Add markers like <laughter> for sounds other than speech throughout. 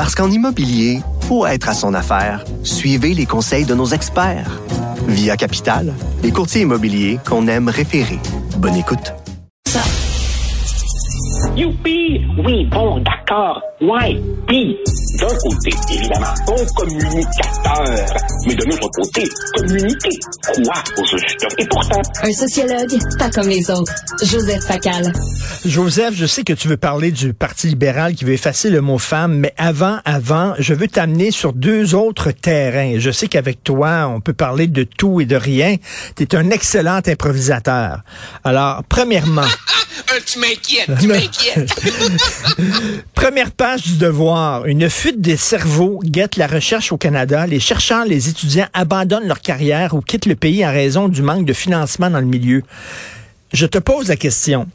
Parce qu'en immobilier, pour être à son affaire, suivez les conseils de nos experts. Via Capital, les courtiers immobiliers qu'on aime référer. Bonne écoute. Youpi! Oui, bon, d'accord. Ouais, d'un côté, évidemment, bon communicateur, mais de l'autre côté, communiquer quoi au juste? Et pourtant, Un sociologue, pas comme les autres. Joseph Facal. Joseph, je sais que tu veux parler du Parti libéral qui veut effacer le mot femme, mais avant, avant, je veux t'amener sur deux autres terrains. Je sais qu'avec toi, on peut parler de tout et de rien. Tu es un excellent improvisateur. Alors, premièrement, Euh, <laughs> tu m'inquiètes, tu <laughs> m'inquiètes. <laughs> première page du devoir, une fuite des cerveaux guette la recherche au Canada. Les chercheurs, les étudiants abandonnent leur carrière ou quittent le pays en raison du manque de financement dans le milieu. Je te pose la question.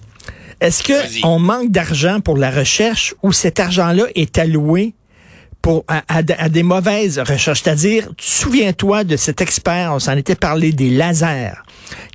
Est-ce que on manque d'argent pour la recherche ou cet argent-là est alloué pour, à, à des mauvaises recherches? C'est-à-dire, souviens-toi de cet expert, on s'en était parlé, des lasers,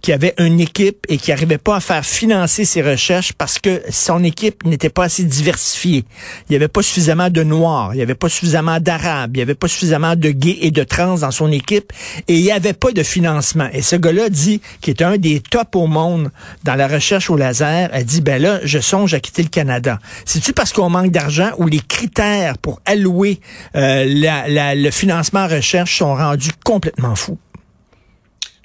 qui avait une équipe et qui n'arrivait pas à faire financer ses recherches parce que son équipe n'était pas assez diversifiée. Il n'y avait pas suffisamment de noirs, il n'y avait pas suffisamment d'arabes, il n'y avait pas suffisamment de gays et de trans dans son équipe et il n'y avait pas de financement. Et ce gars-là dit, qui est un des tops au monde dans la recherche au laser, a dit, ben là, je songe à quitter le Canada. C'est-tu parce qu'on manque d'argent ou les critères pour allouer euh, la- la- le financement en recherche sont rendus complètement fous?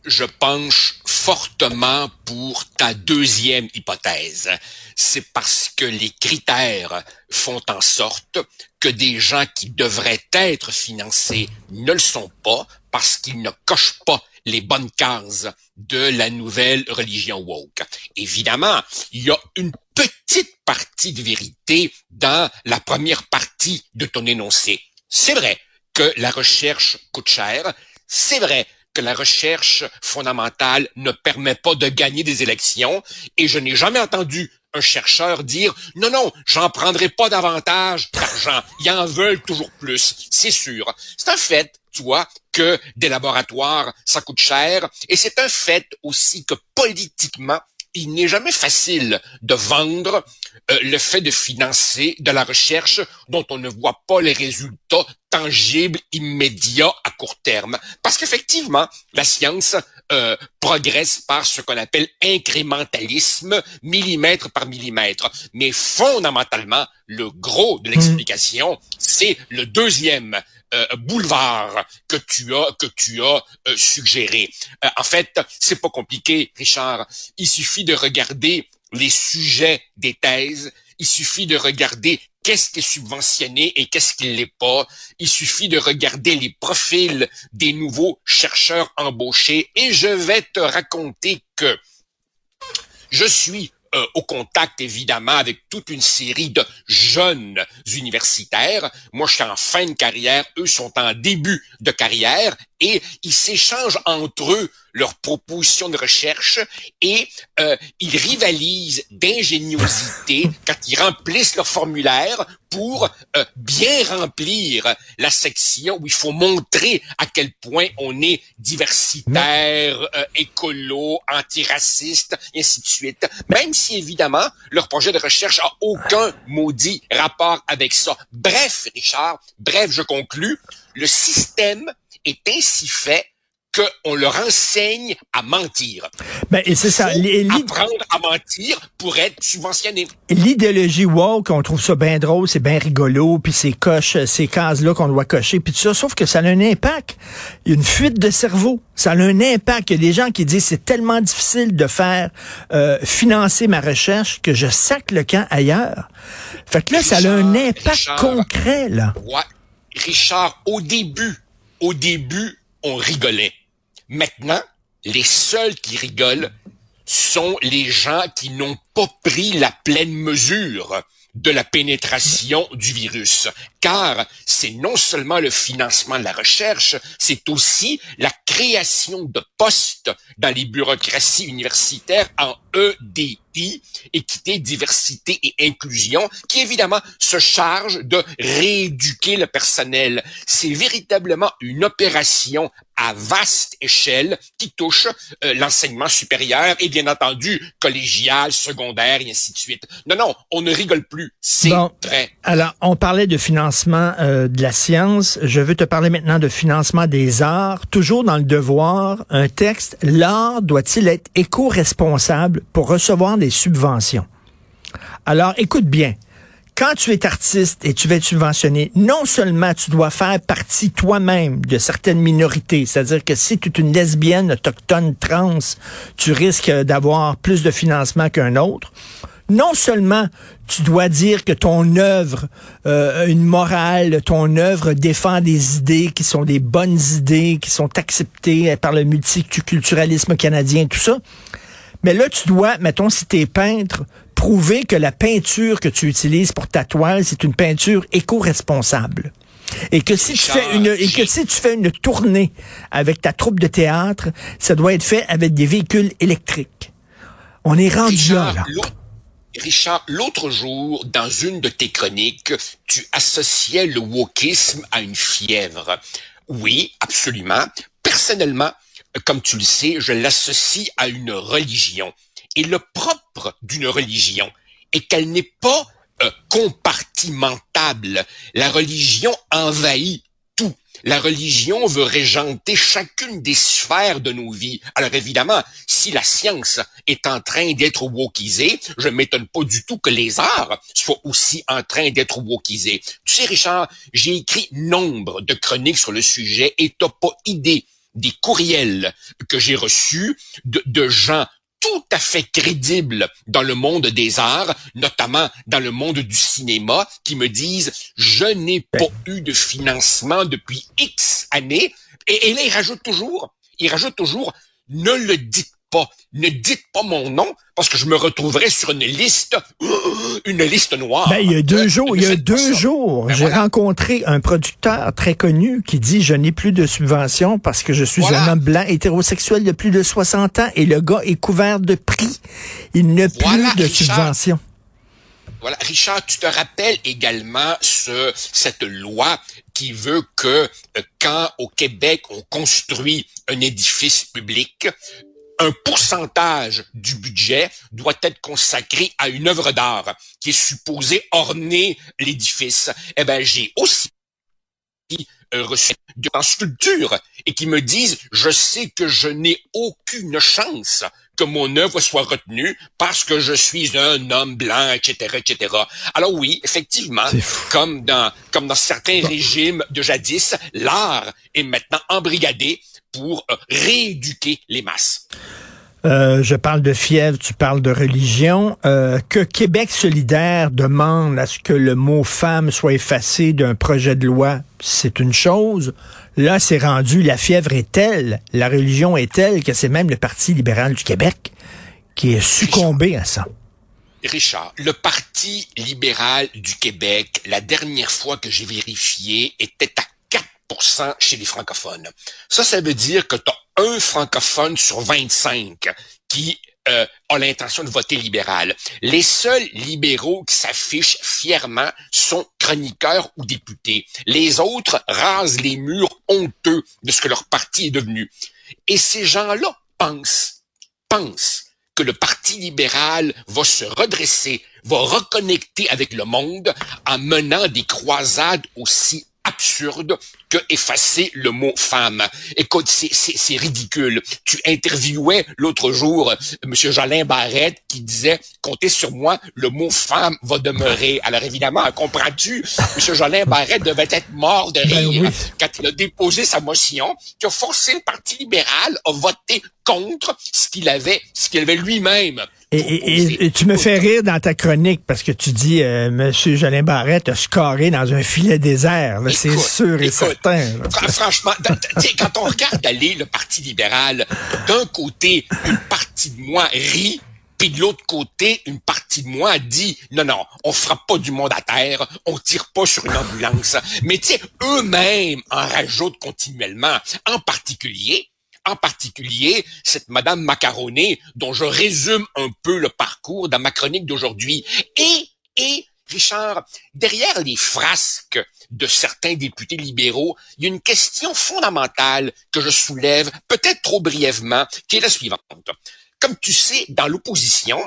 Je penche fortement pour ta deuxième hypothèse. C'est parce que les critères font en sorte que des gens qui devraient être financés ne le sont pas parce qu'ils ne cochent pas les bonnes cases de la nouvelle religion woke. Évidemment, il y a une petite partie de vérité dans la première partie de ton énoncé. C'est vrai que la recherche coûte cher. C'est vrai que la recherche fondamentale ne permet pas de gagner des élections et je n'ai jamais entendu un chercheur dire non, non, j'en prendrai pas davantage d'argent. Ils en veulent toujours plus. C'est sûr. C'est un fait, tu vois, que des laboratoires, ça coûte cher et c'est un fait aussi que politiquement, il n'est jamais facile de vendre euh, le fait de financer de la recherche dont on ne voit pas les résultats tangibles, immédiats, à court terme. Parce qu'effectivement, la science euh, progresse par ce qu'on appelle incrémentalisme, millimètre par millimètre. Mais fondamentalement, le gros de l'explication, c'est le deuxième euh, boulevard que tu as que tu as euh, suggéré. Euh, en fait, c'est pas compliqué, Richard. Il suffit de regarder les sujets des thèses. Il suffit de regarder qu'est-ce qui est subventionné et qu'est-ce qui l'est pas. Il suffit de regarder les profils des nouveaux chercheurs embauchés et je vais te raconter que je suis euh, au contact évidemment avec toute une série de jeunes universitaires. Moi, je suis en fin de carrière, eux sont en début de carrière et ils s'échangent entre eux leurs propositions de recherche et euh, ils rivalisent d'ingéniosité quand ils remplissent leur formulaire pour euh, bien remplir la section où il faut montrer à quel point on est diversitaire, euh, écolo, antiraciste, et ainsi de suite. Même si évidemment leur projet de recherche a aucun maudit rapport avec ça. Bref, Richard, bref, je conclus, le système est ainsi fait qu'on leur enseigne à mentir. Ben, et c'est ça. Apprendre à mentir pour être subventionné. L'idéologie woke, on trouve ça bien drôle, c'est bien rigolo, puis c'est coche, ces cases-là qu'on doit cocher, puis tout ça, sauf que ça a un impact. Il y a une fuite de cerveau. Ça a un impact. Il y a des gens qui disent c'est tellement difficile de faire euh, financer ma recherche que je sac le camp ailleurs. Fait que là, ça a un impact Richard. concret, là. Ouais. Richard, au début, au début, on rigolait. Maintenant, les seuls qui rigolent sont les gens qui n'ont pas pris la pleine mesure de la pénétration du virus. Car c'est non seulement le financement de la recherche, c'est aussi la création de postes dans les bureaucraties universitaires en EDI, équité, diversité et inclusion, qui évidemment se charge de rééduquer le personnel. C'est véritablement une opération à vaste échelle qui touche euh, l'enseignement supérieur et bien entendu collégial, secondaire et ainsi de suite. Non, non, on ne rigole plus. C'est très. Alors, on parlait de financement euh, de la science. Je veux te parler maintenant de financement des arts. Toujours dans le devoir, un texte, l'art doit-il être éco-responsable pour recevoir des subventions? Alors, écoute bien quand tu es artiste et tu vas être subventionné, non seulement tu dois faire partie toi-même de certaines minorités, c'est-à-dire que si tu es une lesbienne autochtone trans, tu risques d'avoir plus de financement qu'un autre. Non seulement tu dois dire que ton œuvre euh, une morale, ton œuvre défend des idées qui sont des bonnes idées, qui sont acceptées par le multiculturalisme canadien, tout ça. Mais là, tu dois, mettons, si tu es peintre, prouver que la peinture que tu utilises pour ta toile, c'est une peinture éco-responsable. Et que si tu fais une et que si tu fais une tournée avec ta troupe de théâtre, ça doit être fait avec des véhicules électriques. On est rendu là. Richard, l'autre jour, dans une de tes chroniques, tu associais le wokisme à une fièvre. Oui, absolument. Personnellement, comme tu le sais, je l'associe à une religion. Et le propre d'une religion est qu'elle n'est pas euh, compartimentable. La religion envahit. La religion veut régenter chacune des sphères de nos vies. Alors évidemment, si la science est en train d'être wokisée, je m'étonne pas du tout que les arts soient aussi en train d'être wokisés. Tu sais, Richard, j'ai écrit nombre de chroniques sur le sujet et t'as pas idée des courriels que j'ai reçus de, de gens tout à fait crédibles dans le monde des arts, notamment dans le monde du cinéma, qui me disent je n'ai pas eu de financement depuis X années. Et, et là, il rajoute toujours, il rajoute toujours, ne le dites pas, ne dites pas mon nom parce que je me retrouverai sur une liste, <gasps> une liste noire. Ben, il y a deux jours, il y a deux jours, ben, j'ai rencontré un producteur très connu qui dit je n'ai plus de subventions parce que je suis un homme blanc hétérosexuel de plus de 60 ans et le gars est couvert de prix. Il n'a plus de subventions. Voilà, Richard, tu te rappelles également ce, cette loi qui veut que euh, quand au Québec on construit un édifice public, un pourcentage du budget doit être consacré à une œuvre d'art qui est supposée orner l'édifice. Eh ben, j'ai aussi euh, reçu de sculpture et qui me disent, je sais que je n'ai aucune chance que mon œuvre soit retenue parce que je suis un homme blanc, etc., etc. Alors oui, effectivement, comme dans, comme dans certains régimes de jadis, l'art est maintenant embrigadé pour euh, rééduquer les masses. Euh, je parle de fièvre, tu parles de religion. Euh, que Québec solidaire demande à ce que le mot femme soit effacé d'un projet de loi, c'est une chose. Là, c'est rendu, la fièvre est telle, la religion est telle que c'est même le Parti libéral du Québec qui est succombé à ça. Richard, le Parti libéral du Québec, la dernière fois que j'ai vérifié, était à chez les francophones. Ça, ça veut dire que tu as un francophone sur 25 qui euh, a l'intention de voter libéral. Les seuls libéraux qui s'affichent fièrement sont chroniqueurs ou députés. Les autres rasent les murs honteux de ce que leur parti est devenu. Et ces gens-là pensent, pensent que le Parti libéral va se redresser, va reconnecter avec le monde en menant des croisades aussi absurde que effacer le mot femme. Écoute, c'est ridicule. Tu interviewais l'autre jour euh, M. Jolin Barrette qui disait comptez sur moi, le mot femme va demeurer. Alors évidemment, comprends-tu, M. Jolin Barrette devait être mort de ben rire quand il a déposé sa motion qui a forcé le Parti libéral à voter contre ce qu'il avait, ce qu'il avait lui-même et, tu me fais rire dans ta chronique parce que tu dis euh, Monsieur Jolin Barrette a scoré dans un filet désert. C'est sûr et certain. Franchement, quand on regarde aller le Parti libéral, d'un côté, une partie de moi rit Puis de l'autre côté, une partie de moi dit, non, non, on frappe pas du monde à terre, on tire pas sur une ambulance. Mais tu sais, eux-mêmes en rajoutent continuellement. En particulier, en particulier cette Madame Macaroni, dont je résume un peu le parcours dans ma chronique d'aujourd'hui. Et, et, Richard, derrière les frasques de certains députés libéraux, il y a une question fondamentale que je soulève, peut-être trop brièvement, qui est la suivante. Comme tu sais, dans l'opposition,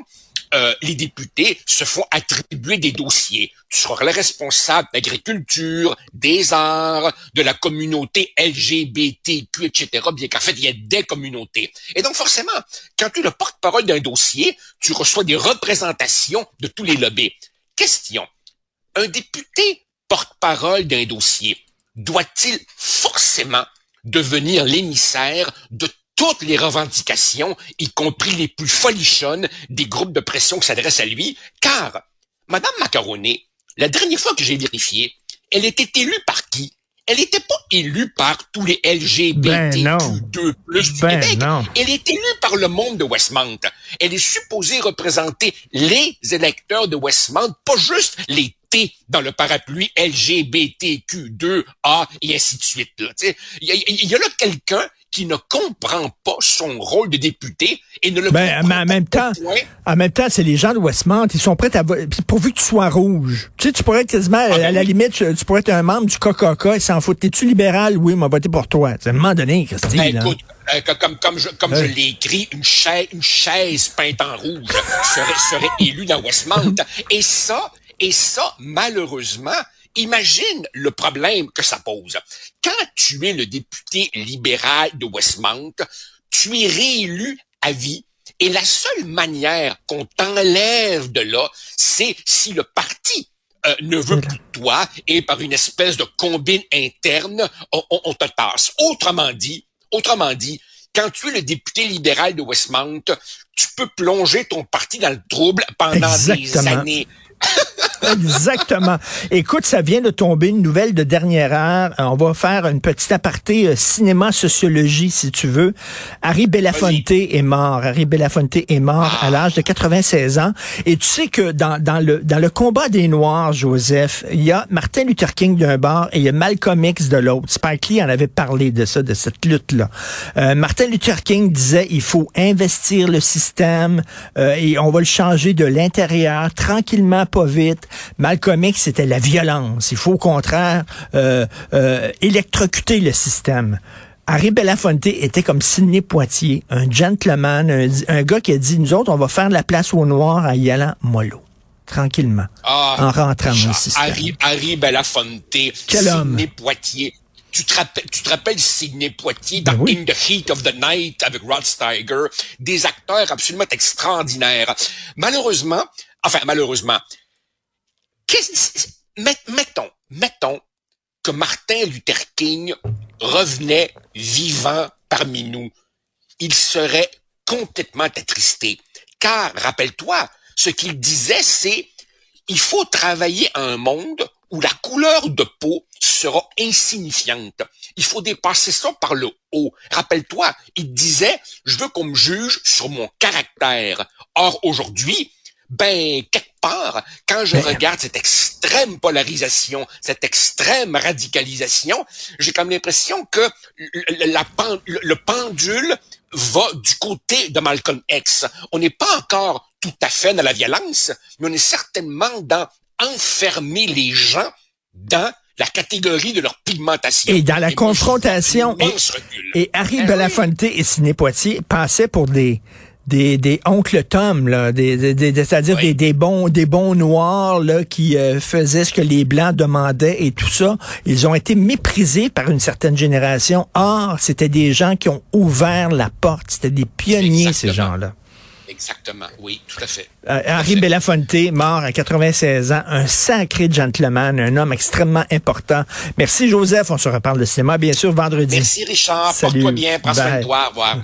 euh, les députés se font attribuer des dossiers. Tu seras le responsable d'agriculture, des arts, de la communauté LGBTQ, etc., bien qu'en fait, il y ait des communautés. Et donc, forcément, quand tu es le porte-parole d'un dossier, tu reçois des représentations de tous les lobbies. Question. Un député porte-parole d'un dossier doit-il forcément devenir l'émissaire de toutes les revendications, y compris les plus folichonnes des groupes de pression qui s'adressent à lui, car Madame Macaroni, la dernière fois que j'ai vérifié, elle était élue par qui? Elle n'était pas élue par tous les LGBTQ2+, ben du ben Québec. non. Elle est élue par le monde de Westmount. Elle est supposée représenter les électeurs de Westmount, pas juste les T dans le parapluie LGBTQ2A et ainsi de suite. Il y, il y a là quelqu'un qui ne comprend pas son rôle de député et ne le Ben, comprend mais en pas même au temps, en même temps, c'est les gens de Westmount, ils sont prêts à voter, pourvu que tu sois rouge. Tu sais, tu pourrais être quasiment, Ah, ben à la oui. limite, tu pourrais être un membre du KKK, ils s'en foutent. T'es-tu libéral? Oui, m'a voté pour toi. C'est à un moment donné, Christy, Ben, là. écoute, euh, comme, comme je, comme je l'ai écrit, une chaise, une chaise peinte en rouge serait, serait élue dans Westmount. <laughs> Et ça, et ça, malheureusement, imagine le problème que ça pose. Quand tu es le député libéral de Westmount, tu es réélu à vie. Et la seule manière qu'on t'enlève de là, c'est si le parti euh, ne veut plus de toi et par une espèce de combine interne, on, on- on te tasse. Autrement dit, autrement dit, quand tu es le député libéral de Westmount, tu peux plonger ton parti dans le trouble pendant des années. <laughs> Exactement. Écoute, ça vient de tomber, une nouvelle de dernière heure. Euh, On va faire une petite aparté euh, cinéma-sociologie, si tu veux. Harry Belafonte est mort. Harry Belafonte est mort à l'âge de 96 ans. Et tu sais que dans, dans, le, dans le combat des Noirs, Joseph, il y a Martin Luther King d'un bord et il y a Malcolm X de l'autre. Spike Lee en avait parlé de ça, de cette lutte-là. Euh, Martin Luther King disait, il faut investir le système euh, et on va le changer de l'intérieur, tranquillement, pas vite. Malcolm X, c'était la violence. Il faut au contraire euh, euh, électrocuter le système. Harry Belafonte était comme Sidney Poitier, un gentleman, un, un gars qui a dit, nous autres, on va faire de la place aux Noirs en y allant mollo, tranquillement, Ah, en rentrant dans le système. Harry, Harry Belafonte, Quel homme. Sidney Poitier. Tu te, rappelles, tu te rappelles Sidney Poitier Ben dans oui. In the Heat of the Night avec Rod Steiger, des acteurs absolument extraordinaires. Malheureusement, enfin malheureusement, mettons, mettons que Martin Luther King revenait vivant parmi nous, il serait complètement attristé. Car, rappelle-toi, ce qu'il disait, c'est il faut travailler un monde où la couleur de peau sera insignifiante. Il faut dépasser ça par le haut. Rappelle-toi, il disait, je veux qu'on me juge sur mon caractère. Or, aujourd'hui, ben, quelque part, quand je Ben- regarde cette extrême polarisation, cette extrême radicalisation, j'ai comme l'impression que le, la pen- le- le pendule va du côté de Malcolm X. On n'est pas encore tout à fait dans la violence, mais on est certainement dans enfermer les gens dans la catégorie de leur pigmentation. Et dans la confrontation. Et Harry Ben Belafonte et Sidney Poitier passaient pour des des, des oncles Tom, là, des, des, des- c'est-à-dire Oui. des, des bons des bons noirs là, qui euh, faisaient ce que les blancs demandaient et tout ça. Ils ont été méprisés par une certaine génération. Or, c'était des gens qui ont ouvert la porte. C'était des pionniers, ces gens-là. Exactement, oui, tout à fait. Euh, fait. Belafonte, mort à 96 ans, un sacré gentleman, un homme extrêmement important. Merci Joseph, on se reparle de cinéma bien sûr vendredi. Merci Richard, porte-toi bien, prends soin de toi, au revoir.